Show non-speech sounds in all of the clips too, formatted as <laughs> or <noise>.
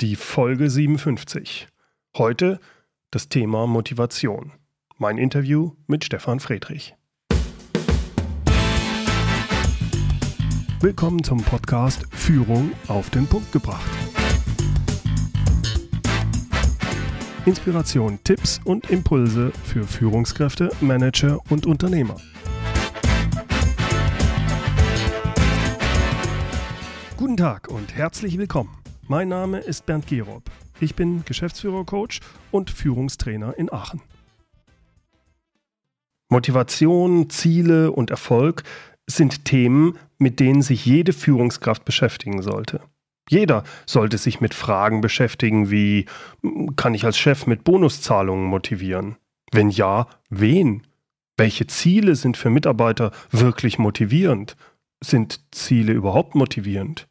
die Folge 57. Heute das Thema Motivation. Mein Interview mit Stefan Friedrich. Willkommen zum Podcast Führung auf den Punkt gebracht. Inspiration, Tipps und Impulse für Führungskräfte, Manager und Unternehmer. Guten Tag und herzlich willkommen. Mein Name ist Bernd Gerob. Ich bin Geschäftsführer-Coach und Führungstrainer in Aachen. Motivation, Ziele und Erfolg sind Themen, mit denen sich jede Führungskraft beschäftigen sollte. Jeder sollte sich mit Fragen beschäftigen wie, kann ich als Chef mit Bonuszahlungen motivieren? Wenn ja, wen? Welche Ziele sind für Mitarbeiter wirklich motivierend? Sind Ziele überhaupt motivierend?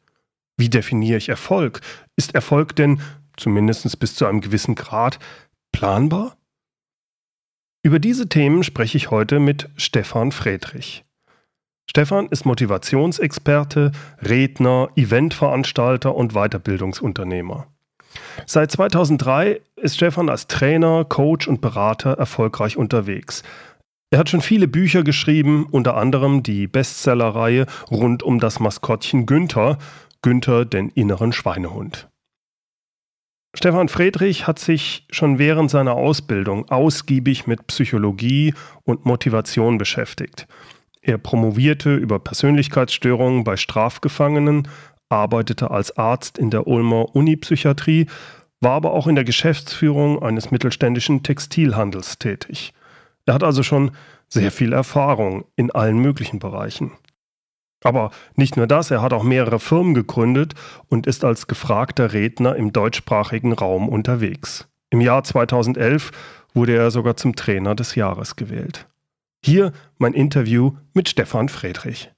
Wie definiere ich Erfolg? Ist Erfolg denn, zumindest bis zu einem gewissen Grad, planbar? Über diese Themen spreche ich heute mit Stefan Friedrich. Stefan ist Motivationsexperte, Redner, Eventveranstalter und Weiterbildungsunternehmer. Seit 2003 ist Stefan als Trainer, Coach und Berater erfolgreich unterwegs. Er hat schon viele Bücher geschrieben, unter anderem die Bestsellerreihe rund um das Maskottchen Günther Günther den inneren Schweinehund. Stefan Friedrich hat sich schon während seiner Ausbildung ausgiebig mit Psychologie und Motivation beschäftigt. Er promovierte über Persönlichkeitsstörungen bei Strafgefangenen, arbeitete als Arzt in der Ulmer Unipsychiatrie, war aber auch in der Geschäftsführung eines mittelständischen Textilhandels tätig. Er hat also schon sehr viel Erfahrung in allen möglichen Bereichen. Aber nicht nur das, er hat auch mehrere Firmen gegründet und ist als gefragter Redner im deutschsprachigen Raum unterwegs. Im Jahr 2011 wurde er sogar zum Trainer des Jahres gewählt. Hier mein Interview mit Stefan Friedrich.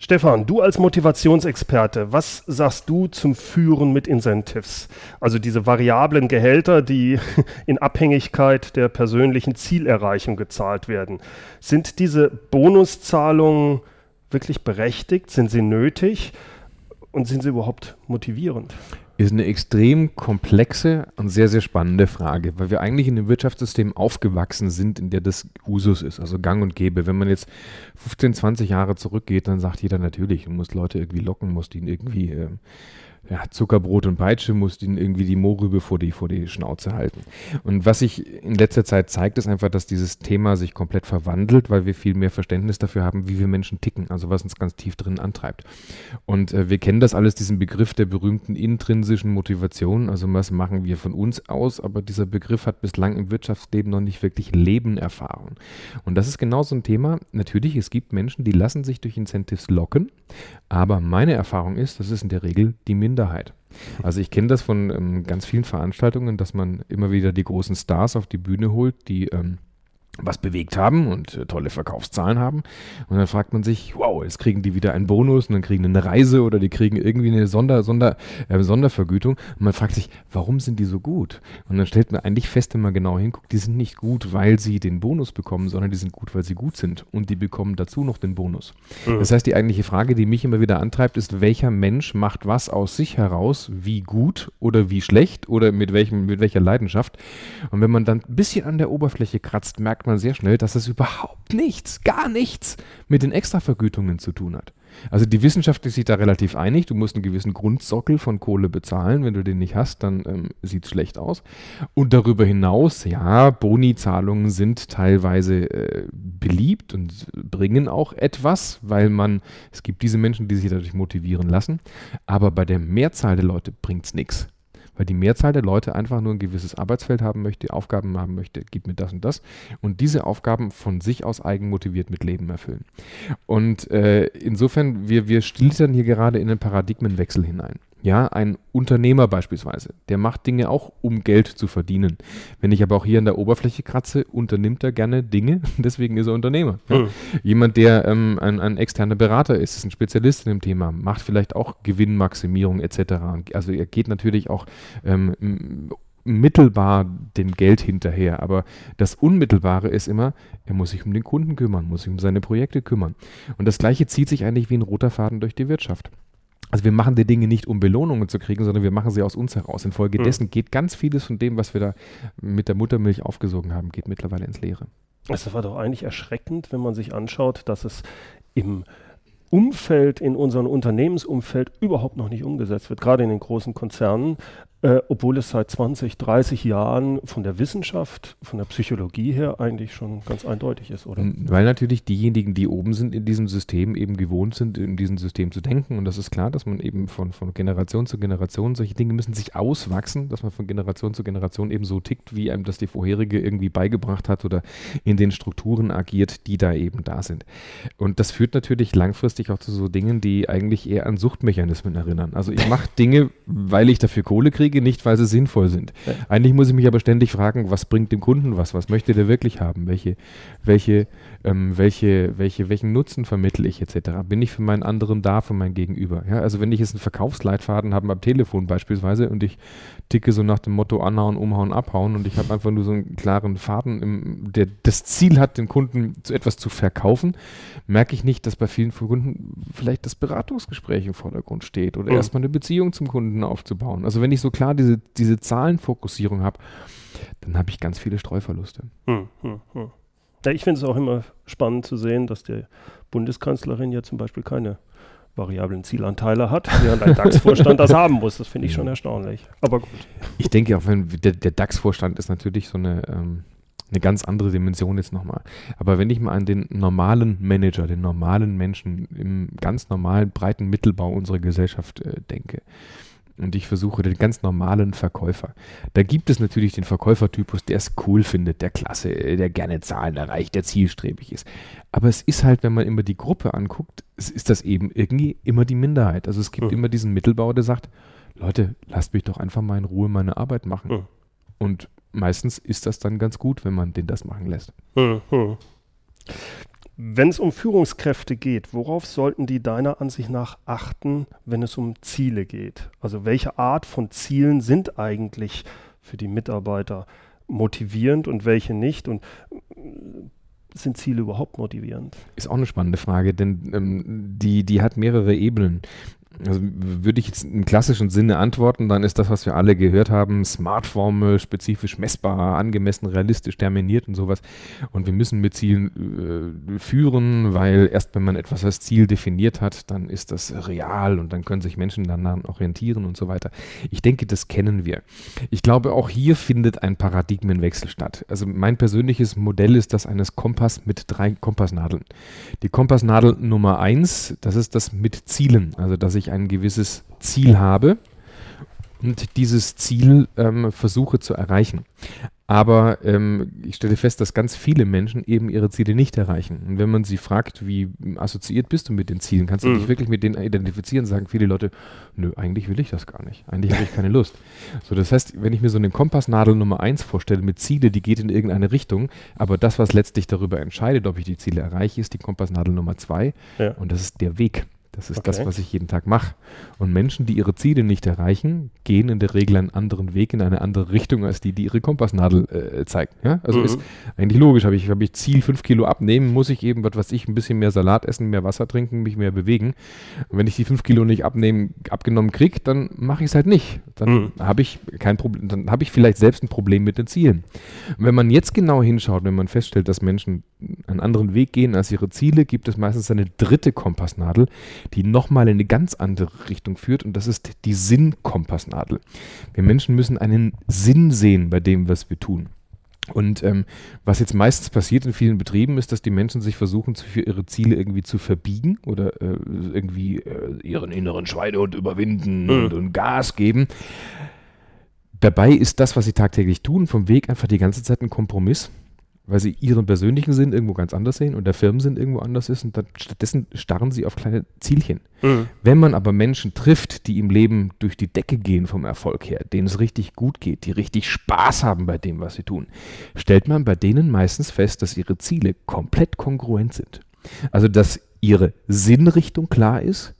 Stefan, du als Motivationsexperte, was sagst du zum Führen mit Incentives? Also diese variablen Gehälter, die <laughs> in Abhängigkeit der persönlichen Zielerreichung gezahlt werden. Sind diese Bonuszahlungen wirklich berechtigt? Sind sie nötig? Und sind sie überhaupt motivierend? Ist eine extrem komplexe und sehr, sehr spannende Frage, weil wir eigentlich in einem Wirtschaftssystem aufgewachsen sind, in der das Usus ist, also gang und gäbe. Wenn man jetzt 15, 20 Jahre zurückgeht, dann sagt jeder natürlich, du musst Leute irgendwie locken, musst ihnen irgendwie äh, ja, Zuckerbrot und Peitsche musst ihnen irgendwie die Mohrrübe vor die, vor die Schnauze halten. Und was sich in letzter Zeit zeigt, ist einfach, dass dieses Thema sich komplett verwandelt, weil wir viel mehr Verständnis dafür haben, wie wir Menschen ticken, also was uns ganz tief drin antreibt. Und äh, wir kennen das alles, diesen Begriff der berühmten intrinsischen Motivation, also was machen wir von uns aus, aber dieser Begriff hat bislang im Wirtschaftsleben noch nicht wirklich Leben erfahren. Und das ist genau so ein Thema. Natürlich, es gibt Menschen, die lassen sich durch Incentives locken, aber meine Erfahrung ist, das ist in der Regel die Minderheit. Minderheit. Also ich kenne das von ähm, ganz vielen Veranstaltungen, dass man immer wieder die großen Stars auf die Bühne holt, die ähm, was bewegt haben und äh, tolle Verkaufszahlen haben. Und dann fragt man sich, wow, jetzt kriegen die wieder einen Bonus und dann kriegen eine Reise oder die kriegen irgendwie eine Sonder, Sonder, äh, Sondervergütung. Und man fragt sich, warum sind die so gut? Und dann stellt man eigentlich fest, wenn man genau hinguckt, die sind nicht gut, weil sie den Bonus bekommen, sondern die sind gut, weil sie gut sind. Und die bekommen dazu noch den Bonus. Mhm. Das heißt, die eigentliche Frage, die mich immer wieder antreibt, ist, welcher Mensch macht was aus sich heraus, wie gut oder wie schlecht oder mit, welchem, mit welcher Leidenschaft. Und wenn man dann ein bisschen an der Oberfläche kratzt, merkt merkt man sehr schnell, dass es überhaupt nichts, gar nichts mit den Extravergütungen zu tun hat. Also die Wissenschaft ist sich da relativ einig. Du musst einen gewissen Grundsockel von Kohle bezahlen. Wenn du den nicht hast, dann ähm, sieht es schlecht aus. Und darüber hinaus, ja, Boni-Zahlungen sind teilweise äh, beliebt und bringen auch etwas, weil man, es gibt diese Menschen, die sich dadurch motivieren lassen. Aber bei der Mehrzahl der Leute bringt es nichts weil die Mehrzahl der Leute einfach nur ein gewisses Arbeitsfeld haben möchte, Aufgaben haben möchte, gib mir das und das und diese Aufgaben von sich aus eigenmotiviert mit Leben erfüllen. Und äh, insofern, wir, wir schlittern hier gerade in einen Paradigmenwechsel hinein. Ja, ein Unternehmer beispielsweise, der macht Dinge auch, um Geld zu verdienen. Wenn ich aber auch hier an der Oberfläche kratze, unternimmt er gerne Dinge, <laughs> deswegen ist er Unternehmer. Ja. Mhm. Jemand, der ähm, ein, ein, externer Berater ist, ist ein Spezialist in dem Thema, macht vielleicht auch Gewinnmaximierung etc. Also er geht natürlich auch ähm, mittelbar dem Geld hinterher. Aber das Unmittelbare ist immer, er muss sich um den Kunden kümmern, muss sich um seine Projekte kümmern. Und das Gleiche zieht sich eigentlich wie ein roter Faden durch die Wirtschaft. Also wir machen die Dinge nicht, um Belohnungen zu kriegen, sondern wir machen sie aus uns heraus. Infolgedessen mhm. geht ganz vieles von dem, was wir da mit der Muttermilch aufgesogen haben, geht mittlerweile ins Leere. Es war doch eigentlich erschreckend, wenn man sich anschaut, dass es im Umfeld, in unserem Unternehmensumfeld überhaupt noch nicht umgesetzt wird, gerade in den großen Konzernen äh, obwohl es seit 20, 30 Jahren von der Wissenschaft, von der Psychologie her eigentlich schon ganz eindeutig ist, oder? Weil natürlich diejenigen, die oben sind in diesem System, eben gewohnt sind, in diesem System zu denken. Und das ist klar, dass man eben von, von Generation zu Generation, solche Dinge müssen sich auswachsen, dass man von Generation zu Generation eben so tickt, wie einem das die vorherige irgendwie beigebracht hat oder in den Strukturen agiert, die da eben da sind. Und das führt natürlich langfristig auch zu so Dingen, die eigentlich eher an Suchtmechanismen erinnern. Also ich mache Dinge, weil ich dafür Kohle kriege, Wege nicht, weil sie sinnvoll sind. Ja. Eigentlich muss ich mich aber ständig fragen, was bringt dem Kunden was? Was möchte der wirklich haben? Welche, welche, ähm, welche, welche, welchen Nutzen vermittle ich etc.? Bin ich für meinen anderen da, für mein Gegenüber? Ja, also wenn ich jetzt einen Verkaufsleitfaden habe am Telefon beispielsweise und ich ticke so nach dem Motto anhauen, umhauen, abhauen und ich habe einfach nur so einen klaren Faden, im, der das Ziel hat, den Kunden zu etwas zu verkaufen, merke ich nicht, dass bei vielen Kunden vielleicht das Beratungsgespräch im Vordergrund steht oder mhm. erstmal eine Beziehung zum Kunden aufzubauen. Also wenn ich so klar diese, diese Zahlenfokussierung habe, dann habe ich ganz viele Streuverluste. Mhm. Ja, ich finde es auch immer spannend zu sehen, dass die Bundeskanzlerin ja zum Beispiel keine variablen Zielanteile hat, während ein DAX-Vorstand das haben muss. Das finde ich schon erstaunlich. Aber gut. Ich denke auch, wenn der, der DAX-Vorstand ist natürlich so eine, ähm, eine ganz andere Dimension jetzt nochmal. Aber wenn ich mal an den normalen Manager, den normalen Menschen im ganz normalen, breiten Mittelbau unserer Gesellschaft äh, denke, und ich versuche den ganz normalen Verkäufer. Da gibt es natürlich den Verkäufertypus, der es cool findet, der klasse, der gerne Zahlen erreicht, der zielstrebig ist. Aber es ist halt, wenn man immer die Gruppe anguckt, ist das eben irgendwie immer die Minderheit. Also es gibt mhm. immer diesen Mittelbau, der sagt, Leute, lasst mich doch einfach mal in Ruhe meine Arbeit machen. Mhm. Und meistens ist das dann ganz gut, wenn man den das machen lässt. Mhm. Wenn es um Führungskräfte geht, worauf sollten die deiner Ansicht nach achten, wenn es um Ziele geht? Also welche Art von Zielen sind eigentlich für die Mitarbeiter motivierend und welche nicht? Und äh, sind Ziele überhaupt motivierend? Ist auch eine spannende Frage, denn ähm, die, die hat mehrere Ebenen. Also würde ich jetzt im klassischen Sinne antworten, dann ist das, was wir alle gehört haben, Smart-Formel, spezifisch messbar, angemessen, realistisch terminiert und sowas. Und wir müssen mit Zielen äh, führen, weil erst wenn man etwas als Ziel definiert hat, dann ist das real und dann können sich Menschen daran orientieren und so weiter. Ich denke, das kennen wir. Ich glaube, auch hier findet ein Paradigmenwechsel statt. Also mein persönliches Modell ist das eines Kompass mit drei Kompassnadeln. Die Kompassnadel Nummer eins, das ist das mit Zielen, also dass ich ich ein gewisses Ziel habe und dieses Ziel ähm, versuche zu erreichen. Aber ähm, ich stelle fest, dass ganz viele Menschen eben ihre Ziele nicht erreichen. Und wenn man sie fragt, wie assoziiert bist du mit den Zielen, kannst du mhm. dich wirklich mit denen identifizieren, sagen viele Leute, nö, eigentlich will ich das gar nicht. Eigentlich habe ich keine Lust. So, das heißt, wenn ich mir so eine Kompassnadel Nummer eins vorstelle mit Ziele, die geht in irgendeine Richtung, aber das, was letztlich darüber entscheidet, ob ich die Ziele erreiche, ist die Kompassnadel Nummer zwei. Ja. Und das ist der Weg. Das ist okay. das, was ich jeden Tag mache. Und Menschen, die ihre Ziele nicht erreichen, gehen in der Regel einen anderen Weg in eine andere Richtung als die, die ihre Kompassnadel äh, zeigt. Ja? Also mhm. ist eigentlich logisch. Habe ich, hab ich Ziel 5 Kilo abnehmen, muss ich eben, was weiß ich, ein bisschen mehr Salat essen, mehr Wasser trinken, mich mehr bewegen. Und wenn ich die 5 Kilo nicht abnehmen, abgenommen kriege, dann mache ich es halt nicht. Dann mhm. habe ich kein Problem, dann habe ich vielleicht selbst ein Problem mit den Zielen. Und wenn man jetzt genau hinschaut, wenn man feststellt, dass Menschen einen anderen Weg gehen als ihre Ziele, gibt es meistens eine dritte Kompassnadel, die nochmal in eine ganz andere Richtung führt und das ist die Sinnkompassnadel. Wir Menschen müssen einen Sinn sehen bei dem, was wir tun. Und ähm, was jetzt meistens passiert in vielen Betrieben, ist, dass die Menschen sich versuchen, für ihre Ziele irgendwie zu verbiegen oder äh, irgendwie äh, ihren inneren Schweinehund überwinden mhm. und, und Gas geben. Dabei ist das, was sie tagtäglich tun, vom Weg einfach die ganze Zeit ein Kompromiss weil sie ihren persönlichen Sinn irgendwo ganz anders sehen und der Firmensinn irgendwo anders ist und dann stattdessen starren sie auf kleine Zielchen. Mhm. Wenn man aber Menschen trifft, die im Leben durch die Decke gehen vom Erfolg her, denen es richtig gut geht, die richtig Spaß haben bei dem, was sie tun, stellt man bei denen meistens fest, dass ihre Ziele komplett kongruent sind. Also dass ihre Sinnrichtung klar ist,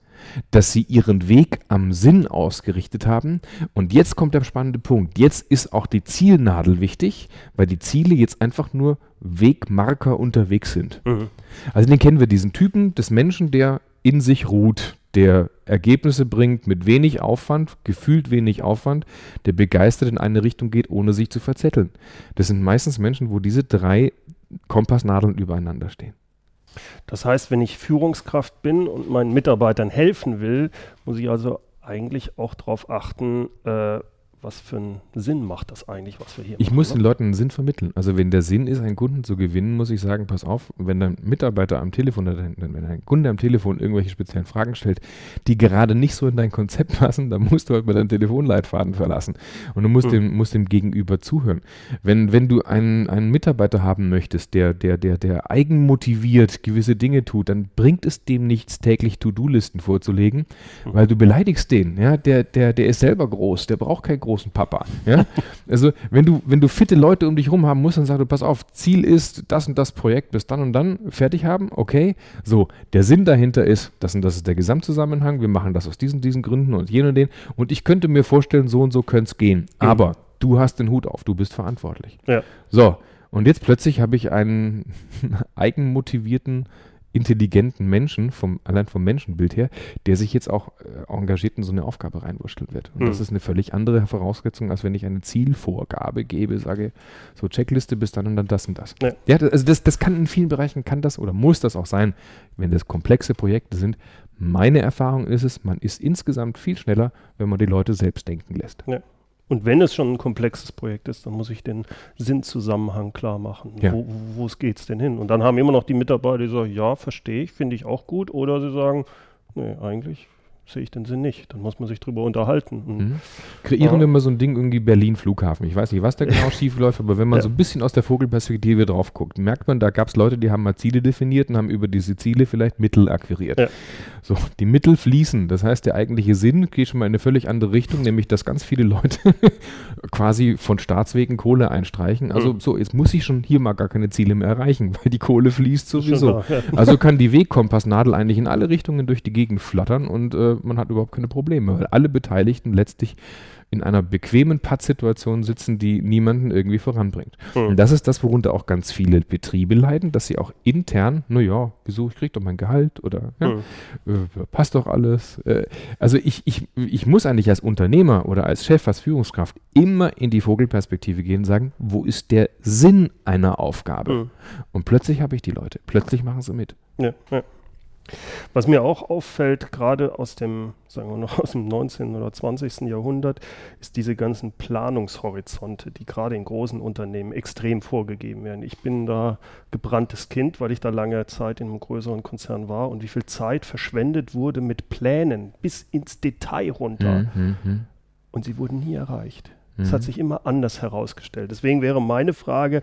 dass sie ihren Weg am Sinn ausgerichtet haben. Und jetzt kommt der spannende Punkt. Jetzt ist auch die Zielnadel wichtig, weil die Ziele jetzt einfach nur Wegmarker unterwegs sind. Mhm. Also den kennen wir, diesen Typen des Menschen, der in sich ruht, der Ergebnisse bringt mit wenig Aufwand, gefühlt wenig Aufwand, der begeistert in eine Richtung geht, ohne sich zu verzetteln. Das sind meistens Menschen, wo diese drei Kompassnadeln übereinander stehen. Das heißt, wenn ich Führungskraft bin und meinen Mitarbeitern helfen will, muss ich also eigentlich auch darauf achten, äh, was für einen Sinn macht das eigentlich, was wir hier ich machen? Ich muss ne? den Leuten einen Sinn vermitteln. Also wenn der Sinn ist, einen Kunden zu gewinnen, muss ich sagen, pass auf, wenn dein Mitarbeiter am Telefon, wenn ein Kunde am Telefon irgendwelche speziellen Fragen stellt, die gerade nicht so in dein Konzept <laughs> passen, dann musst du halt mal deinen Telefonleitfaden verlassen. Und du musst, hm. dem, musst dem Gegenüber zuhören. Wenn, wenn du einen, einen Mitarbeiter haben möchtest, der, der, der, der eigenmotiviert gewisse Dinge tut, dann bringt es dem nichts, täglich To-Do-Listen vorzulegen, hm. weil du beleidigst den. Ja? Der, der, der ist selber groß, der braucht kein großen Papa. Ja? also wenn du, wenn du fitte Leute um dich rum haben musst, dann sagst du, pass auf, Ziel ist das und das Projekt bis dann und dann fertig haben, okay. So, der Sinn dahinter ist, das und das ist der Gesamtzusammenhang, wir machen das aus diesen, diesen Gründen und jenen und den. Und ich könnte mir vorstellen, so und so könnte es gehen. Mhm. Aber du hast den Hut auf, du bist verantwortlich. Ja. So, und jetzt plötzlich habe ich einen <laughs> eigenmotivierten intelligenten Menschen, vom, allein vom Menschenbild her, der sich jetzt auch äh, engagiert in so eine Aufgabe reinwurschteln wird. Und hm. das ist eine völlig andere Voraussetzung, als wenn ich eine Zielvorgabe gebe, sage, so Checkliste bis dann und dann das und das. Ja, ja also das, das kann in vielen Bereichen, kann das oder muss das auch sein, wenn das komplexe Projekte sind. Meine Erfahrung ist es, man ist insgesamt viel schneller, wenn man die Leute selbst denken lässt. Ja. Und wenn es schon ein komplexes Projekt ist, dann muss ich den Sinnzusammenhang klar machen. Ja. Wo, wo geht es denn hin? Und dann haben immer noch die Mitarbeiter, die sagen, ja, verstehe ich, finde ich auch gut. Oder sie sagen, nee, eigentlich sehe ich den Sinn nicht. Dann muss man sich drüber unterhalten. Mhm. Kreieren wir mal so ein Ding irgendwie Berlin Flughafen. Ich weiß nicht, was da <laughs> genau schief läuft, aber wenn man ja. so ein bisschen aus der Vogelperspektive drauf guckt, merkt man, da gab es Leute, die haben mal Ziele definiert und haben über diese Ziele vielleicht Mittel akquiriert. Ja. So, die Mittel fließen. Das heißt, der eigentliche Sinn geht schon mal in eine völlig andere Richtung, nämlich, dass ganz viele Leute <laughs> quasi von Staatswegen Kohle einstreichen. Also mhm. so, jetzt muss ich schon hier mal gar keine Ziele mehr erreichen, weil die Kohle fließt sowieso. Da, ja. Also kann die Wegkompassnadel eigentlich in alle Richtungen durch die Gegend flattern und äh, man hat überhaupt keine Probleme, weil alle Beteiligten letztlich in einer bequemen Pattsituation sitzen, die niemanden irgendwie voranbringt. Mhm. Und das ist das, worunter auch ganz viele Betriebe leiden, dass sie auch intern, naja, wieso, ich kriege doch mein Gehalt oder ja, mhm. äh, passt doch alles. Äh, also ich, ich, ich muss eigentlich als Unternehmer oder als Chef, als Führungskraft immer in die Vogelperspektive gehen und sagen, wo ist der Sinn einer Aufgabe? Mhm. Und plötzlich habe ich die Leute, plötzlich machen sie mit. Ja, ja. Was mir auch auffällt, gerade aus dem, sagen wir noch, <laughs> aus dem 19. oder 20. Jahrhundert, ist diese ganzen Planungshorizonte, die gerade in großen Unternehmen extrem vorgegeben werden. Ich bin da gebranntes Kind, weil ich da lange Zeit in einem größeren Konzern war und wie viel Zeit verschwendet wurde mit Plänen bis ins Detail runter. Mhm. mhm. Und sie wurden nie erreicht. Es hat mhm. sich immer anders herausgestellt. Deswegen wäre meine Frage,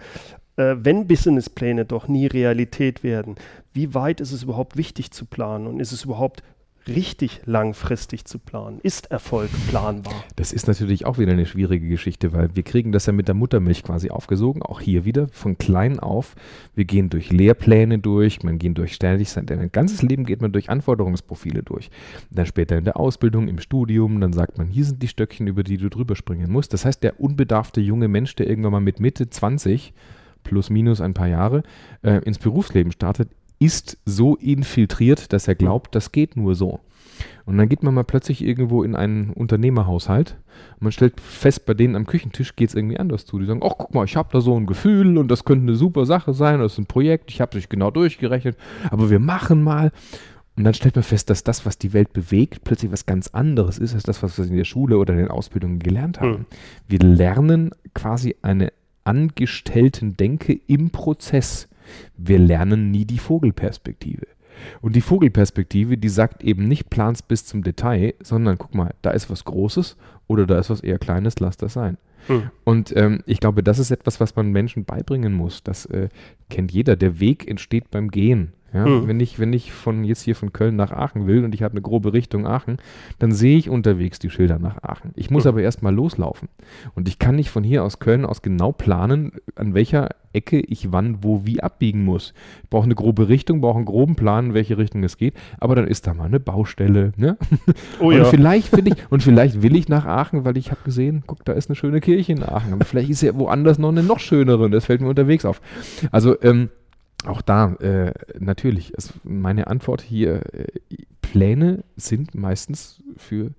äh, wenn Businesspläne doch nie Realität werden, wie weit ist es überhaupt wichtig zu planen und ist es überhaupt richtig langfristig zu planen? Ist Erfolg planbar? Das ist natürlich auch wieder eine schwierige Geschichte, weil wir kriegen das ja mit der Muttermilch quasi aufgesogen, auch hier wieder von klein auf. Wir gehen durch Lehrpläne durch, man geht durch ständig sein, ein ganzes Leben geht man durch Anforderungsprofile durch. Dann später in der Ausbildung, im Studium, dann sagt man, hier sind die Stöckchen, über die du drüber springen musst. Das heißt, der unbedarfte junge Mensch, der irgendwann mal mit Mitte 20 plus minus ein paar Jahre äh, ins Berufsleben startet, ist so infiltriert, dass er glaubt, das geht nur so. Und dann geht man mal plötzlich irgendwo in einen Unternehmerhaushalt und man stellt fest, bei denen am Küchentisch geht es irgendwie anders zu. Die sagen, ach guck mal, ich habe da so ein Gefühl und das könnte eine super Sache sein, das ist ein Projekt, ich habe es genau durchgerechnet, aber wir machen mal. Und dann stellt man fest, dass das, was die Welt bewegt, plötzlich was ganz anderes ist, als das, was wir in der Schule oder in den Ausbildungen gelernt haben. Mhm. Wir lernen quasi eine Angestellten-Denke im Prozess. Wir lernen nie die Vogelperspektive. Und die Vogelperspektive, die sagt eben nicht plans bis zum Detail, sondern guck mal, da ist was Großes oder da ist was eher Kleines, lass das sein. Hm. Und ähm, ich glaube, das ist etwas, was man Menschen beibringen muss. Das äh, kennt jeder. Der Weg entsteht beim Gehen. Ja, mhm. wenn, ich, wenn ich von jetzt hier von Köln nach Aachen will und ich habe eine grobe Richtung Aachen, dann sehe ich unterwegs die Schilder nach Aachen. Ich muss mhm. aber erstmal loslaufen. Und ich kann nicht von hier aus Köln aus genau planen, an welcher Ecke ich wann, wo, wie abbiegen muss. Ich brauche eine grobe Richtung, brauche einen groben Plan, in welche Richtung es geht, aber dann ist da mal eine Baustelle. Ne? Oh <laughs> und, ja. vielleicht will ich, <laughs> und vielleicht will ich nach Aachen, weil ich habe gesehen, guck, da ist eine schöne Kirche in Aachen. Aber vielleicht ist ja woanders noch eine noch schönere und das fällt mir unterwegs auf. Also, ähm, Auch da, äh, natürlich, also meine Antwort hier, äh, Pläne sind meistens für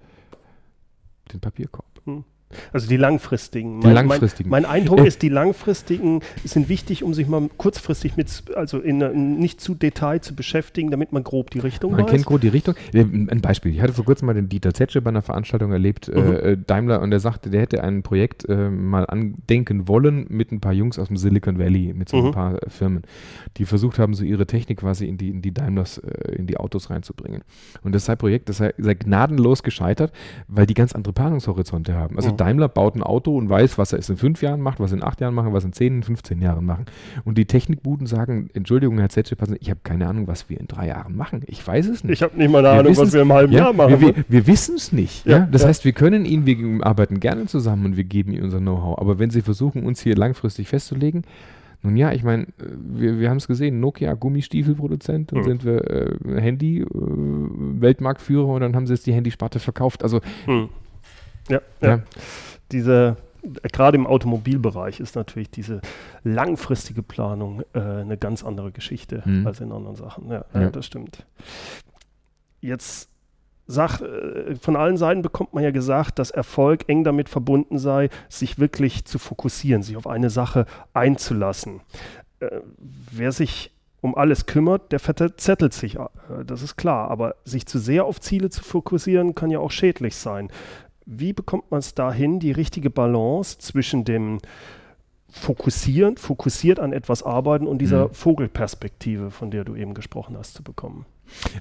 den Papierkorb. Hm. Also die langfristigen. Die mein, langfristigen. Mein, mein Eindruck äh. ist, die langfristigen sind wichtig, um sich mal kurzfristig mit, also in, in nicht zu Detail zu beschäftigen, damit man grob die Richtung man weiß. Man kennt grob die Richtung. Ein Beispiel. Ich hatte vor kurzem mal den Dieter Zetsche bei einer Veranstaltung erlebt, äh, mhm. äh, Daimler, und der sagte, der hätte ein Projekt äh, mal andenken wollen mit ein paar Jungs aus dem Silicon Valley, mit so mhm. ein paar Firmen, die versucht haben, so ihre Technik quasi in die, in die Daimlers, äh, in die Autos reinzubringen. Und das sei Projekt, das sei, sei gnadenlos gescheitert, weil die ganz andere Planungshorizonte haben. Also mhm. Daimler baut ein Auto und weiß, was er es in fünf Jahren macht, was er in acht Jahren machen, was er in zehn, 15 Jahren machen. Und die Technikbuden sagen, Entschuldigung, Herr Zetsche, ich habe keine Ahnung, was wir in drei Jahren machen. Ich weiß es nicht. Ich habe nicht mal eine wir Ahnung, was wir im halben ja, Jahr machen. Wir, wir, wir wissen es nicht. Ja, ja? Das heißt, wir können Ihnen, wir arbeiten gerne zusammen und wir geben Ihnen unser Know-how. Aber wenn Sie versuchen, uns hier langfristig festzulegen, nun ja, ich meine, wir, wir haben es gesehen, Nokia Gummistiefelproduzent, dann mhm. sind wir äh, Handy, äh, Weltmarktführer und dann haben sie jetzt die Handysparte verkauft. Also mhm. Ja, ja. ja diese, gerade im Automobilbereich ist natürlich diese langfristige Planung äh, eine ganz andere Geschichte mhm. als in anderen Sachen. Ja, ja. ja das stimmt. Jetzt sagt, äh, von allen Seiten bekommt man ja gesagt, dass Erfolg eng damit verbunden sei, sich wirklich zu fokussieren, sich auf eine Sache einzulassen. Äh, wer sich um alles kümmert, der verzettelt sich, äh, das ist klar. Aber sich zu sehr auf Ziele zu fokussieren, kann ja auch schädlich sein. Wie bekommt man es dahin, die richtige Balance zwischen dem Fokussieren, fokussiert an etwas arbeiten und dieser mhm. Vogelperspektive, von der du eben gesprochen hast, zu bekommen?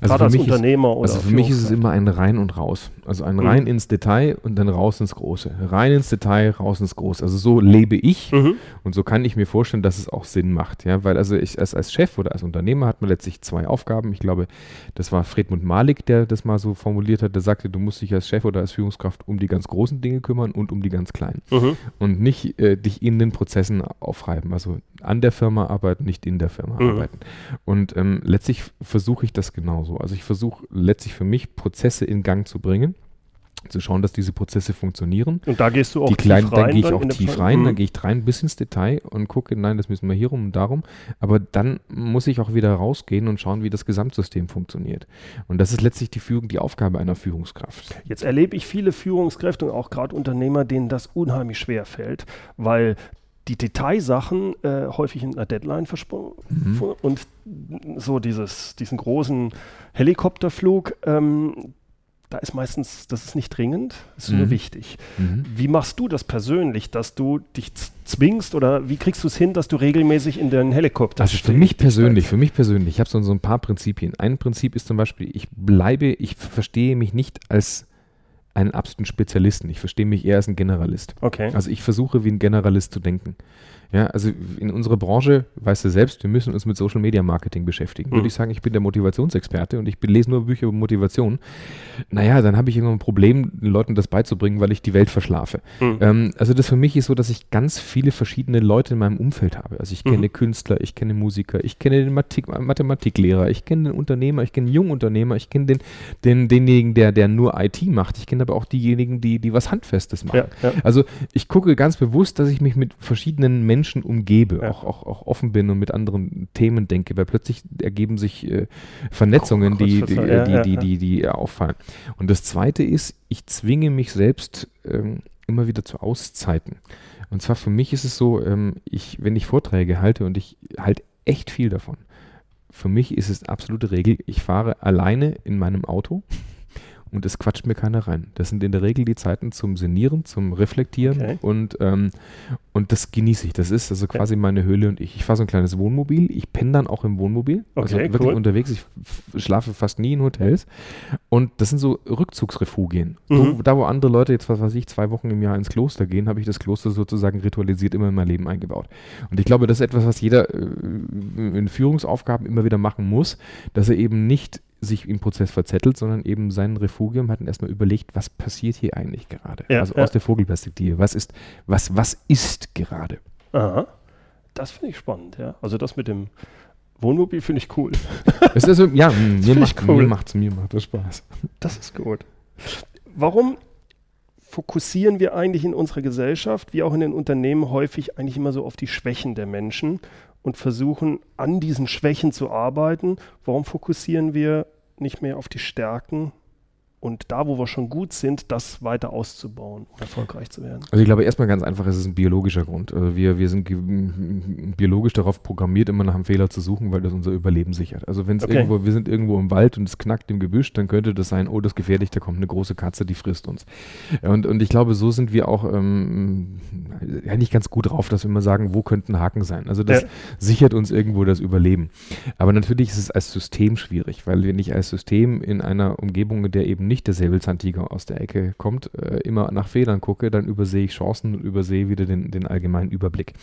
Also Gerade als Unternehmer ist, oder Also für mich ist es immer ein rein und raus. Also ein mhm. rein ins Detail und dann raus ins Große. Rein ins Detail, raus ins Große. Also so lebe ich mhm. und so kann ich mir vorstellen, dass es auch Sinn macht. Ja, weil also ich als, als Chef oder als Unternehmer hat man letztlich zwei Aufgaben. Ich glaube, das war Fredmund Malik, der das mal so formuliert hat. Der sagte, du musst dich als Chef oder als Führungskraft um die ganz großen Dinge kümmern und um die ganz kleinen. Mhm. Und nicht äh, dich in den Prozessen aufreiben. Also an der Firma arbeiten, nicht in der Firma mhm. arbeiten. Und ähm, letztlich versuche ich das genauso. Also ich versuche letztlich für mich Prozesse in Gang zu bringen zu schauen, dass diese Prozesse funktionieren. Und da gehst du auch die kleinen, tief rein. Da gehe ich auch tief rein, mhm. da gehe ich rein bis ins Detail und gucke, nein, das müssen wir hier rum und darum. Aber dann muss ich auch wieder rausgehen und schauen, wie das Gesamtsystem funktioniert. Und das ist letztlich die Führung, die Aufgabe einer Führungskraft. Jetzt erlebe ich viele Führungskräfte und auch gerade Unternehmer, denen das unheimlich schwer fällt, weil die Detailsachen äh, häufig in einer Deadline versprungen mhm. und so dieses, diesen großen Helikopterflug, ähm, da ist meistens, das ist nicht dringend, ist mhm. nur wichtig. Mhm. Wie machst du das persönlich, dass du dich zwingst oder wie kriegst du es hin, dass du regelmäßig in den Helikopter Also für mich persönlich, für mich persönlich, ich habe so, so ein paar Prinzipien. Ein Prinzip ist zum Beispiel, ich bleibe, ich verstehe mich nicht als einen absoluten Spezialisten. Ich verstehe mich eher als ein Generalist. Okay. Also ich versuche wie ein Generalist zu denken. Ja, also in unserer Branche, weißt du selbst, wir müssen uns mit Social Media Marketing beschäftigen. Mhm. Würde ich sagen, ich bin der Motivationsexperte und ich lese nur Bücher über Motivation. Naja, dann habe ich irgendwann ein Problem, den Leuten das beizubringen, weil ich die Welt verschlafe. Mhm. Ähm, also das für mich ist so, dass ich ganz viele verschiedene Leute in meinem Umfeld habe. Also ich kenne mhm. Künstler, ich kenne Musiker, ich kenne den Mathematik Mathematiklehrer, ich kenne den Unternehmer, ich kenne den Jungunternehmer, ich kenne den, den, denjenigen, der, der nur IT macht. Ich kenne aber auch diejenigen, die, die was Handfestes machen. Ja, ja. Also ich gucke ganz bewusst, dass ich mich mit verschiedenen Menschen umgebe, ja. auch, auch, auch offen bin und mit anderen Themen denke, weil plötzlich ergeben sich äh, Vernetzungen, die, die, ja, die, die, die, die, auffallen. Und das Zweite ist, ich zwinge mich selbst ähm, immer wieder zu Auszeiten. Und zwar für mich ist es so, ähm, ich, wenn ich Vorträge halte und ich halte echt viel davon, für mich ist es absolute Regel, ich fahre alleine in meinem Auto und es quatscht mir keiner rein. Das sind in der Regel die Zeiten zum Senieren, zum Reflektieren okay. und, ähm, und das genieße ich. Das ist also quasi ja. meine Höhle und ich. Ich fahre so ein kleines Wohnmobil. Ich penne dann auch im Wohnmobil. Also okay, also wirklich cool. unterwegs. Ich schlafe fast nie in Hotels. Und das sind so Rückzugsrefugien. Mhm. So, da, wo andere Leute jetzt, was weiß ich, zwei Wochen im Jahr ins Kloster gehen, habe ich das Kloster sozusagen ritualisiert immer in mein Leben eingebaut. Und ich glaube, das ist etwas, was jeder äh, in Führungsaufgaben immer wieder machen muss, dass er eben nicht sich im Prozess verzettelt, sondern eben sein Refugium hat erstmal überlegt, was passiert hier eigentlich gerade? Ja, also ja. aus der Vogelperspektive. Was ist, was, was ist gerade? Aha. Das finde ich spannend, ja. Also das mit dem Wohnmobil finde ich cool. <laughs> Das ist ja, mir macht, cool. mir macht's, mir macht das Spaß. Das ist gut. Warum fokussieren wir eigentlich in unserer Gesellschaft, wie auch in den Unternehmen, häufig eigentlich immer so auf die Schwächen der Menschen und versuchen an diesen Schwächen zu arbeiten. Warum fokussieren wir nicht mehr auf die Stärken und da, wo wir schon gut sind, das weiter auszubauen, um erfolgreich zu werden. Also ich glaube erstmal ganz einfach, es ist ein biologischer Grund. Also wir, wir sind biologisch darauf programmiert, immer nach einem Fehler zu suchen, weil das unser Überleben sichert. Also wenn es okay. irgendwo, wir sind irgendwo im Wald und es knackt im Gebüsch, dann könnte das sein, oh, das ist gefährlich, da kommt eine große Katze, die frisst uns. Und, und ich glaube, so sind wir auch ähm, ja nicht ganz gut drauf, dass wir immer sagen, wo könnten Haken sein. Also das ja. sichert uns irgendwo das Überleben. Aber natürlich ist es als System schwierig, weil wir nicht als System in einer Umgebung, in der eben nicht der Säbelzahntiger aus der Ecke kommt, äh, immer nach Federn gucke, dann übersehe ich Chancen und übersehe wieder den, den allgemeinen Überblick.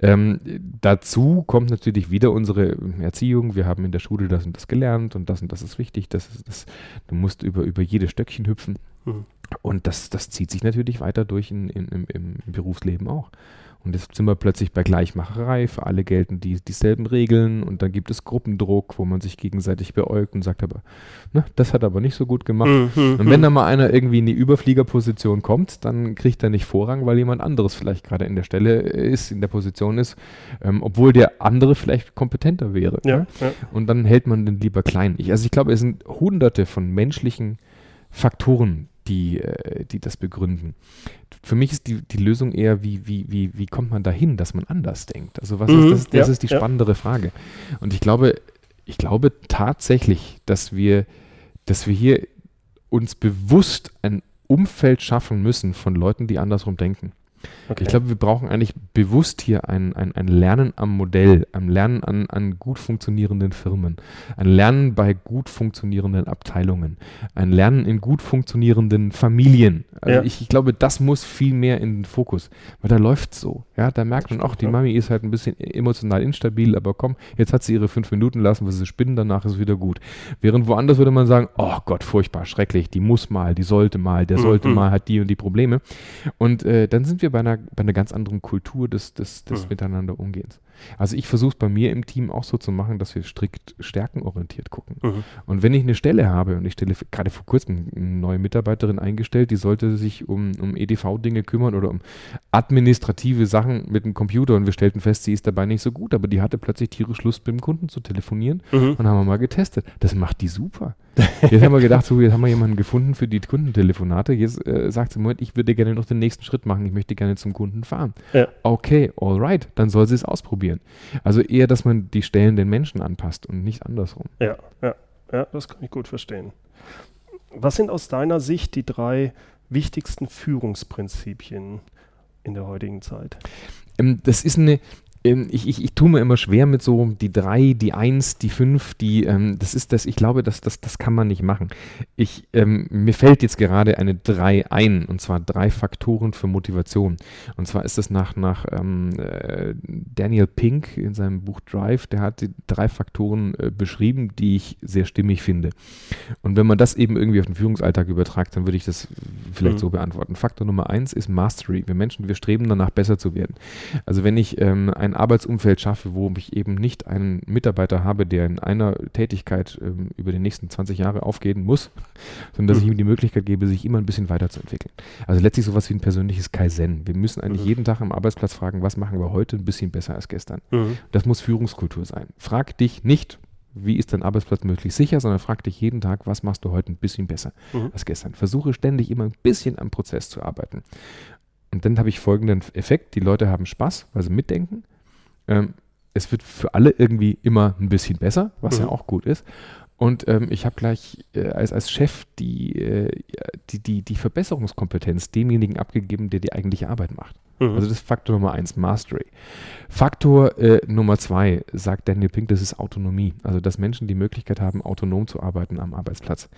Ähm, dazu kommt natürlich wieder unsere Erziehung. Wir haben in der Schule das und das gelernt und das und das ist wichtig. Das ist, das, du musst über, über jedes Stöckchen hüpfen. Mhm. Und das, das zieht sich natürlich weiter durch in, in, im, im Berufsleben auch. Und jetzt sind wir plötzlich bei Gleichmacherei. Für alle gelten die, dieselben Regeln und dann gibt es Gruppendruck, wo man sich gegenseitig beäugt und sagt aber, ne, das hat aber nicht so gut gemacht. Mhm, und wenn mhm. da mal einer irgendwie in die Überfliegerposition kommt, dann kriegt er nicht Vorrang, weil jemand anderes vielleicht gerade in der Stelle ist, in der Position ist, ähm, obwohl der andere vielleicht kompetenter wäre. Ja, ne? ja. Und dann hält man den lieber klein. Ich, also ich glaube, es sind hunderte von menschlichen Faktoren, die, äh, die das begründen. Für mich ist die, die Lösung eher, wie, wie, wie, wie kommt man dahin, dass man anders denkt? Also was mhm, ist das? Das ja, ist die spannendere ja. Frage. Und ich glaube, ich glaube tatsächlich, dass wir, dass wir hier uns bewusst ein Umfeld schaffen müssen von Leuten, die andersrum denken. Okay. Ich glaube, wir brauchen eigentlich bewusst hier ein, ein, ein Lernen am Modell, ein Lernen an, an gut funktionierenden Firmen, ein Lernen bei gut funktionierenden Abteilungen, ein Lernen in gut funktionierenden Familien. Also ja. ich, ich, glaube, das muss viel mehr in den Fokus, weil da läuft so. Ja, da merkt man auch, die Mami ist halt ein bisschen emotional instabil, aber komm, jetzt hat sie ihre fünf Minuten lassen, was sie spinnen, danach ist wieder gut. Während woanders würde man sagen, oh Gott, furchtbar, schrecklich, die muss mal, die sollte mal, der sollte mhm. mal, hat die und die Probleme. Und äh, dann sind wir bei einer, bei einer ganz anderen Kultur des, des, des mhm. Miteinander umgehens. Also ich versuche es bei mir im Team auch so zu machen, dass wir strikt stärkenorientiert gucken. Mhm. Und wenn ich eine Stelle habe und ich stelle gerade vor kurzem eine neue Mitarbeiterin eingestellt, die sollte sich um, um EDV-Dinge kümmern oder um administrative Sachen mit dem Computer und wir stellten fest, sie ist dabei nicht so gut, aber die hatte plötzlich tierisch Lust, mit dem Kunden zu telefonieren mhm. und haben wir mal getestet. Das macht die super. Jetzt haben wir gedacht, so, jetzt haben wir jemanden gefunden für die Kundentelefonate. Jetzt äh, sagt sie, Moment, ich würde gerne noch den nächsten Schritt machen. Ich möchte gerne zum Kunden fahren. Ja. Okay, alright, dann soll sie es ausprobieren. Also eher, dass man die Stellen den Menschen anpasst und nicht andersrum. Ja, ja, ja, das kann ich gut verstehen. Was sind aus deiner Sicht die drei wichtigsten Führungsprinzipien in der heutigen Zeit? Ähm, das ist eine, ich, ich, ich tue mir immer schwer mit so die drei, die eins, die fünf, die, ähm, das ist das, ich glaube, das, das, das kann man nicht machen. Ich, ähm, mir fällt jetzt gerade eine drei ein, und zwar drei Faktoren für Motivation. Und zwar ist das nach, nach ähm, äh, Daniel Pink in seinem Buch Drive, der hat die drei Faktoren äh, beschrieben, die ich sehr stimmig finde. Und wenn man das eben irgendwie auf den Führungsalltag übertragt, dann würde ich das vielleicht mhm. so beantworten. Faktor Nummer eins ist Mastery. Wir Menschen, wir streben danach besser zu werden. Also wenn ich ähm, ein ein Arbeitsumfeld schaffe, wo ich eben nicht einen Mitarbeiter habe, der in einer Tätigkeit ähm, über die nächsten 20 Jahre aufgehen muss, <laughs> sondern dass mhm. ich ihm die Möglichkeit gebe, sich immer ein bisschen weiterzuentwickeln. Also letztlich sowas wie ein persönliches Kaizen. Wir müssen eigentlich mhm. jeden Tag am Arbeitsplatz fragen, was machen wir heute ein bisschen besser als gestern. Mhm. Das muss Führungskultur sein. Frag dich nicht, wie ist dein Arbeitsplatz möglichst sicher, sondern frag dich jeden Tag, was machst du heute ein bisschen besser mhm. als gestern. Versuche ständig immer ein bisschen am Prozess zu arbeiten. Und dann habe ich folgenden Effekt: Die Leute haben Spaß, weil sie mitdenken. Ähm, es wird für alle irgendwie immer ein bisschen besser, was mhm. ja auch gut ist. Und ähm, ich habe gleich äh, als, als Chef die, äh, die, die, die Verbesserungskompetenz demjenigen abgegeben, der die eigentliche Arbeit macht. Mhm. Also das ist Faktor Nummer eins, Mastery. Faktor äh, Nummer zwei, sagt Daniel Pink, das ist Autonomie. Also dass Menschen die Möglichkeit haben, autonom zu arbeiten am Arbeitsplatz.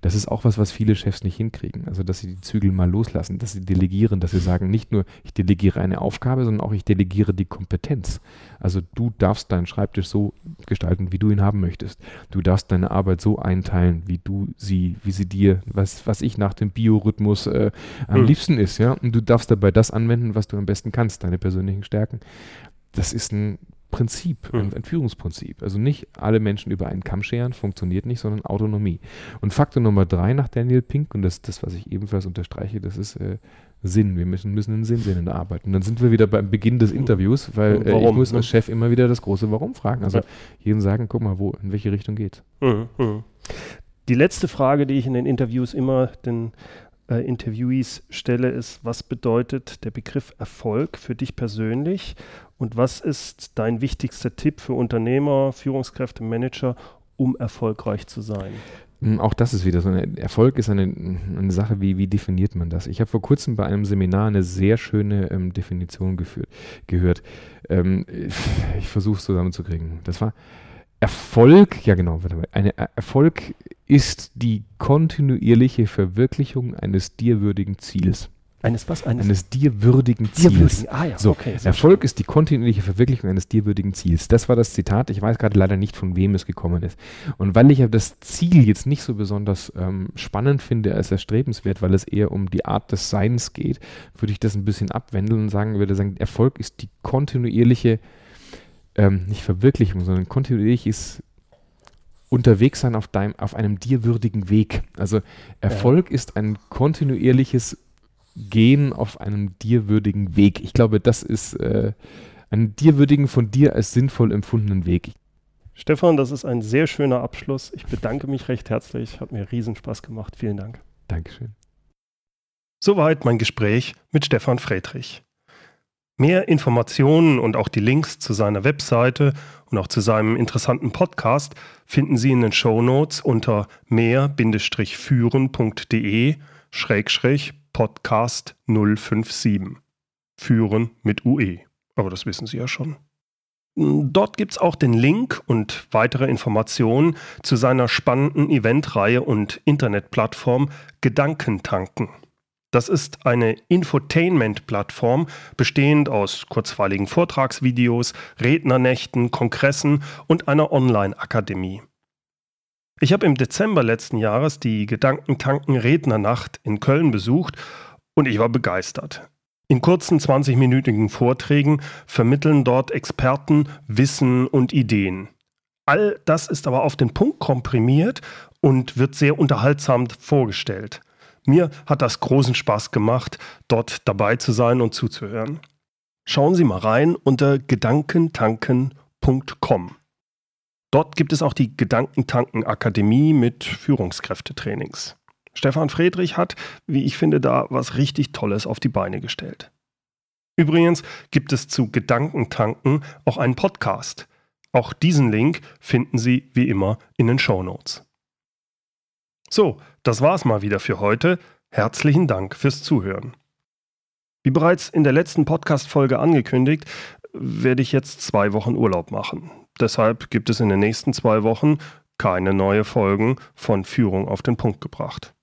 Das ist auch was, was viele Chefs nicht hinkriegen. Also dass sie die Zügel mal loslassen, dass sie delegieren, dass sie sagen, nicht nur ich delegiere eine Aufgabe, sondern auch ich delegiere die Kompetenz. Also du darfst deinen Schreibtisch so gestalten, wie du ihn haben möchtest. Du darfst deine Arbeit so einteilen, wie du sie, wie sie dir, was, was ich nach dem Biorhythmus äh, am mhm. liebsten ist, ja. Und du darfst dabei das anwenden, was du am besten kannst, deine persönlichen Stärken. Das ist ein Prinzip, ein, ein, Führungsprinzip. Also nicht alle Menschen über einen Kamm scheren, funktioniert nicht, sondern Autonomie. Und Faktor Nummer drei nach Daniel Pink, und das, das was ich ebenfalls unterstreiche, das ist äh, Sinn. Wir müssen, müssen einen Sinn sehen in der Arbeit. Und dann sind wir wieder beim Beginn des Interviews, weil äh, ich muss als Chef immer wieder das große Warum fragen. Also ja. jedem sagen, guck mal, wo, in welche Richtung geht. Mhm. Die letzte Frage, die ich in den Interviews immer den äh, Interviewees stelle, ist, was bedeutet der Begriff Erfolg für dich persönlich und was ist dein wichtigster Tipp für Unternehmer, Führungskräfte, Manager, um erfolgreich zu sein? Hm, auch das ist wieder so Erfolg ist eine, eine Sache, wie, wie definiert man das? Ich habe vor kurzem bei einem Seminar eine sehr schöne ähm, Definition geführt, gehört. Ähm, ich versuche es zusammenzukriegen. Das war Erfolg, ja genau, warte mal. Eine Erfolg ist die kontinuierliche Verwirklichung eines dir würdigen Ziels. Eines was? Eines, eines dir würdigen Ziels. Ah, ja. So, okay, Erfolg schön. ist die kontinuierliche Verwirklichung eines dir würdigen Ziels. Das war das Zitat. Ich weiß gerade leider nicht, von wem es gekommen ist. Und weil ich aber das Ziel jetzt nicht so besonders ähm, spannend finde als erstrebenswert, weil es eher um die Art des Seins geht, würde ich das ein bisschen abwenden und sagen, würde sagen, Erfolg ist die kontinuierliche, ähm, nicht Verwirklichung, sondern kontinuierliches unterwegs sein auf, deinem, auf einem dir würdigen Weg. Also Erfolg ja. ist ein kontinuierliches Gehen auf einem dir würdigen Weg. Ich glaube, das ist äh, einen dir würdigen, von dir als sinnvoll empfundenen Weg. Stefan, das ist ein sehr schöner Abschluss. Ich bedanke mich recht herzlich. Hat mir riesen Spaß gemacht. Vielen Dank. Dankeschön. Soweit mein Gespräch mit Stefan Friedrich. Mehr Informationen und auch die Links zu seiner Webseite und auch zu seinem interessanten Podcast finden Sie in den Show Notes unter mehr-führen.de Podcast 057. Führen mit UE. Aber das wissen Sie ja schon. Dort gibt es auch den Link und weitere Informationen zu seiner spannenden Eventreihe und Internetplattform Gedankentanken. Das ist eine Infotainment-Plattform, bestehend aus kurzweiligen Vortragsvideos, Rednernächten, Kongressen und einer Online-Akademie. Ich habe im Dezember letzten Jahres die Gedankentanken Rednernacht in Köln besucht und ich war begeistert. In kurzen 20-minütigen Vorträgen vermitteln dort Experten Wissen und Ideen. All das ist aber auf den Punkt komprimiert und wird sehr unterhaltsam vorgestellt. Mir hat das großen Spaß gemacht, dort dabei zu sein und zuzuhören. Schauen Sie mal rein unter gedankentanken.com. Dort gibt es auch die Gedankentanken Akademie mit Führungskräftetrainings. Stefan Friedrich hat, wie ich finde, da was richtig Tolles auf die Beine gestellt. Übrigens gibt es zu Gedankentanken auch einen Podcast. Auch diesen Link finden Sie wie immer in den Show Notes. So, das war's mal wieder für heute. Herzlichen Dank fürs Zuhören. Wie bereits in der letzten Podcast-Folge angekündigt, werde ich jetzt zwei Wochen Urlaub machen. Deshalb gibt es in den nächsten zwei Wochen keine neue Folgen von Führung auf den Punkt gebracht.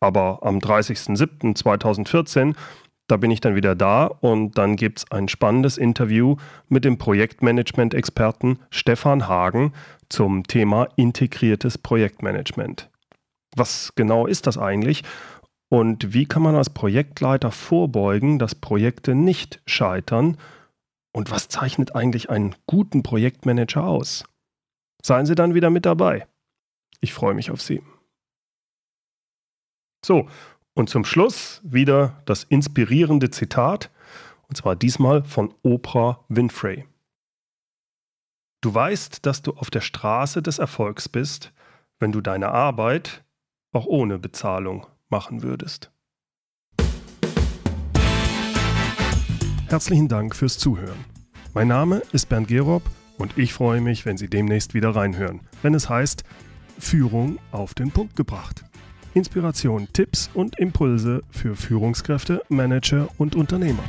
Aber am 30.07.2014, da bin ich dann wieder da und dann gibt es ein spannendes Interview mit dem Projektmanagement-Experten Stefan Hagen zum Thema integriertes Projektmanagement. Was genau ist das eigentlich? Und wie kann man als Projektleiter vorbeugen, dass Projekte nicht scheitern? Und was zeichnet eigentlich einen guten Projektmanager aus? Seien Sie dann wieder mit dabei. Ich freue mich auf Sie. So, und zum Schluss wieder das inspirierende Zitat, und zwar diesmal von Oprah Winfrey. Du weißt, dass du auf der Straße des Erfolgs bist, wenn du deine Arbeit auch ohne Bezahlung machen würdest. Herzlichen Dank fürs Zuhören. Mein Name ist Bernd Gerob und ich freue mich, wenn Sie demnächst wieder reinhören, wenn es heißt Führung auf den Punkt gebracht. Inspiration, Tipps und Impulse für Führungskräfte, Manager und Unternehmer.